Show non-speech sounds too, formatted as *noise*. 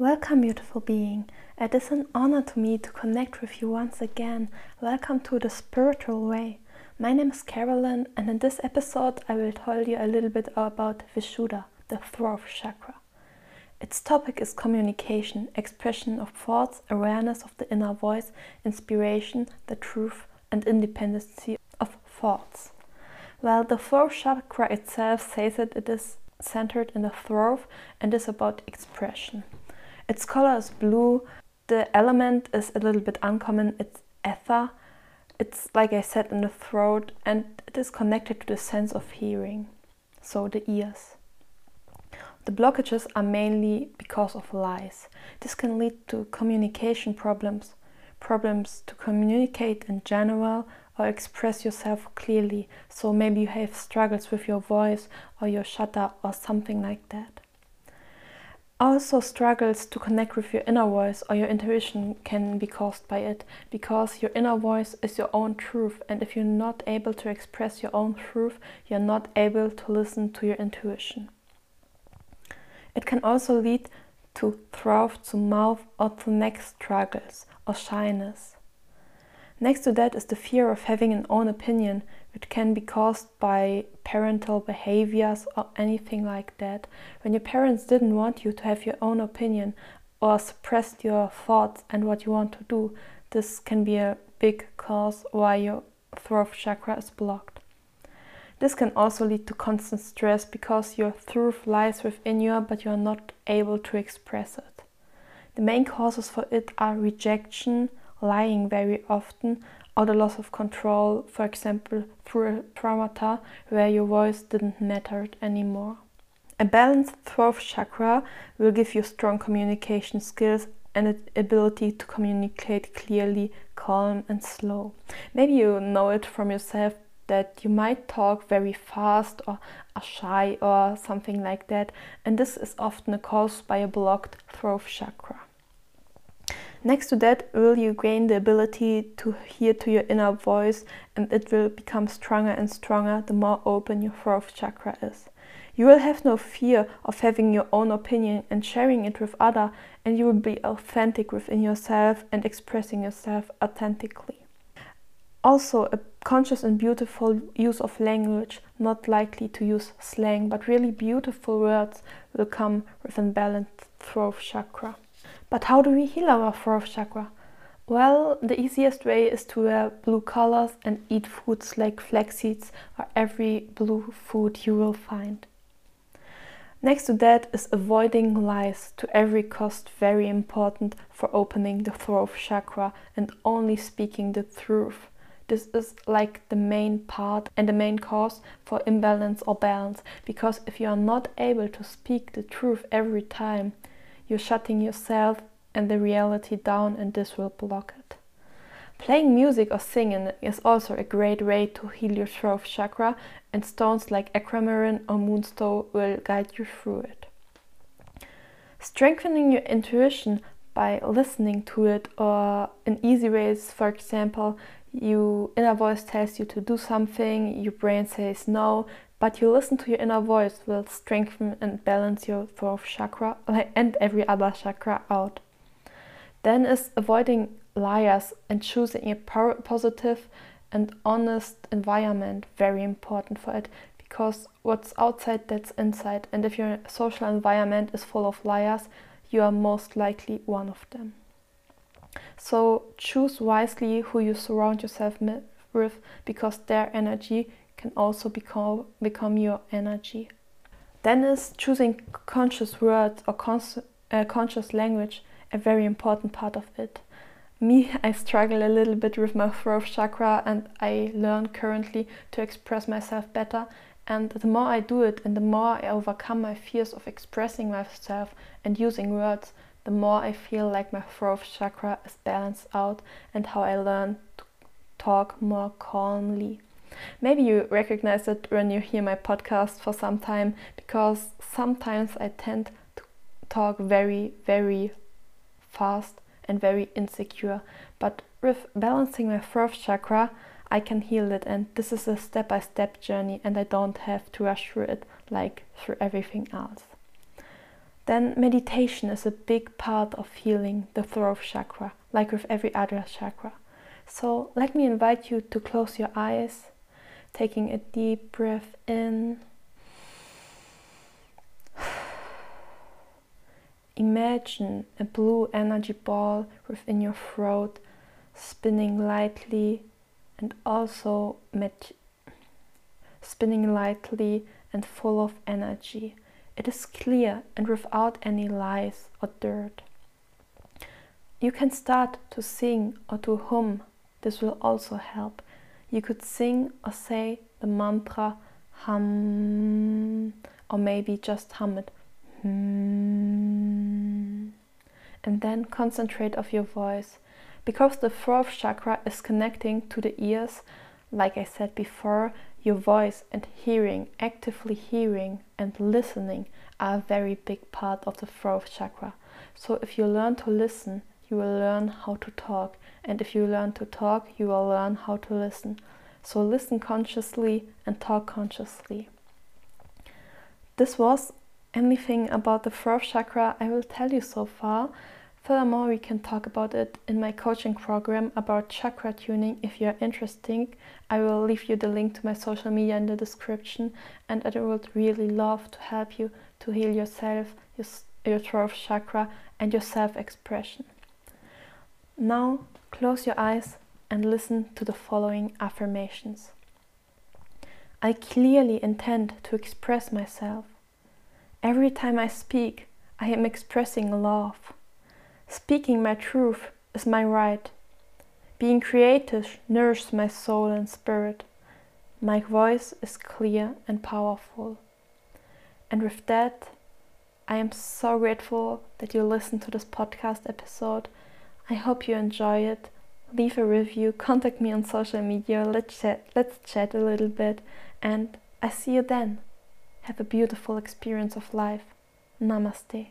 Welcome, beautiful being. It is an honor to me to connect with you once again. Welcome to the spiritual way. My name is Carolyn, and in this episode, I will tell you a little bit about Vishuddha, the throat chakra. Its topic is communication, expression of thoughts, awareness of the inner voice, inspiration, the truth, and independency of thoughts. Well, the throat chakra itself says that it is centered in the throat and is about expression. Its color is blue. The element is a little bit uncommon. It's ether. It's like I said in the throat, and it is connected to the sense of hearing, so the ears. The blockages are mainly because of lies. This can lead to communication problems, problems to communicate in general or express yourself clearly. So maybe you have struggles with your voice or your shutter or something like that also struggles to connect with your inner voice or your intuition can be caused by it because your inner voice is your own truth and if you're not able to express your own truth you're not able to listen to your intuition. It can also lead to throat to mouth or to neck struggles or shyness next to that is the fear of having an own opinion which can be caused by parental behaviors or anything like that. When your parents didn't want you to have your own opinion or suppressed your thoughts and what you want to do, this can be a big cause why your throat chakra is blocked. This can also lead to constant stress because your truth lies within you but you are not able to express it. The main causes for it are rejection, lying very often, or the loss of control, for example, through a traumata where your voice didn't matter anymore. A balanced throat chakra will give you strong communication skills and an ability to communicate clearly, calm, and slow. Maybe you know it from yourself that you might talk very fast or are shy or something like that, and this is often caused by a blocked throat chakra. Next to that, will you gain the ability to hear to your inner voice, and it will become stronger and stronger the more open your throat chakra is. You will have no fear of having your own opinion and sharing it with other, and you will be authentic within yourself and expressing yourself authentically. Also, a conscious and beautiful use of language, not likely to use slang, but really beautiful words will come with a balanced throat chakra. But how do we heal our throat chakra? Well, the easiest way is to wear blue colors and eat foods like flax seeds or every blue food you will find. Next to that is avoiding lies to every cost, very important for opening the throat chakra and only speaking the truth. This is like the main part and the main cause for imbalance or balance because if you are not able to speak the truth every time, you're shutting yourself and the reality down, and this will block it. Playing music or singing is also a great way to heal your throat chakra, and stones like aquamarine or moonstone will guide you through it. Strengthening your intuition by listening to it, or in easy ways, for example, your inner voice tells you to do something, your brain says no, but you listen to your inner voice will strengthen and balance your throat chakra and every other chakra out. Then is avoiding liars and choosing a positive and honest environment very important for it because what's outside that's inside and if your social environment is full of liars you are most likely one of them so choose wisely who you surround yourself with because their energy can also become, become your energy. Then is choosing conscious words or uh, conscious language a very important part of it. Me, *laughs* I struggle a little bit with my throat chakra and I learn currently to express myself better. And the more I do it and the more I overcome my fears of expressing myself and using words, the more I feel like my throat chakra is balanced out and how I learn to talk more calmly. Maybe you recognize it when you hear my podcast for some time because sometimes I tend to talk very, very fast and very insecure. But with balancing my throat chakra, I can heal it, and this is a step by step journey, and I don't have to rush through it like through everything else. Then meditation is a big part of healing the throat chakra, like with every other chakra. So let me invite you to close your eyes, taking a deep breath in. Imagine a blue energy ball within your throat, spinning lightly and also spinning lightly and full of energy. It is clear and without any lies or dirt. You can start to sing or to hum. This will also help. You could sing or say the mantra hum, or maybe just hum it. Hmm. And then concentrate of your voice. Because the throat chakra is connecting to the ears, like I said before, your voice and hearing, actively hearing and listening are a very big part of the throat chakra. So if you learn to listen, you will learn how to talk. And if you learn to talk, you will learn how to listen. So listen consciously and talk consciously. This was anything about the throat chakra I will tell you so far. Furthermore, we can talk about it in my coaching program about chakra tuning. If you're interested, I will leave you the link to my social media in the description, and I would really love to help you to heal yourself, your, your throat chakra, and your self expression. Now, close your eyes and listen to the following affirmations. I clearly intend to express myself. Every time I speak, I am expressing love. Speaking my truth is my right. Being creative nourishes my soul and spirit. My voice is clear and powerful. And with that, I am so grateful that you listened to this podcast episode. I hope you enjoy it. Leave a review, contact me on social media, let's chat, let's chat a little bit, and I see you then. Have a beautiful experience of life. Namaste.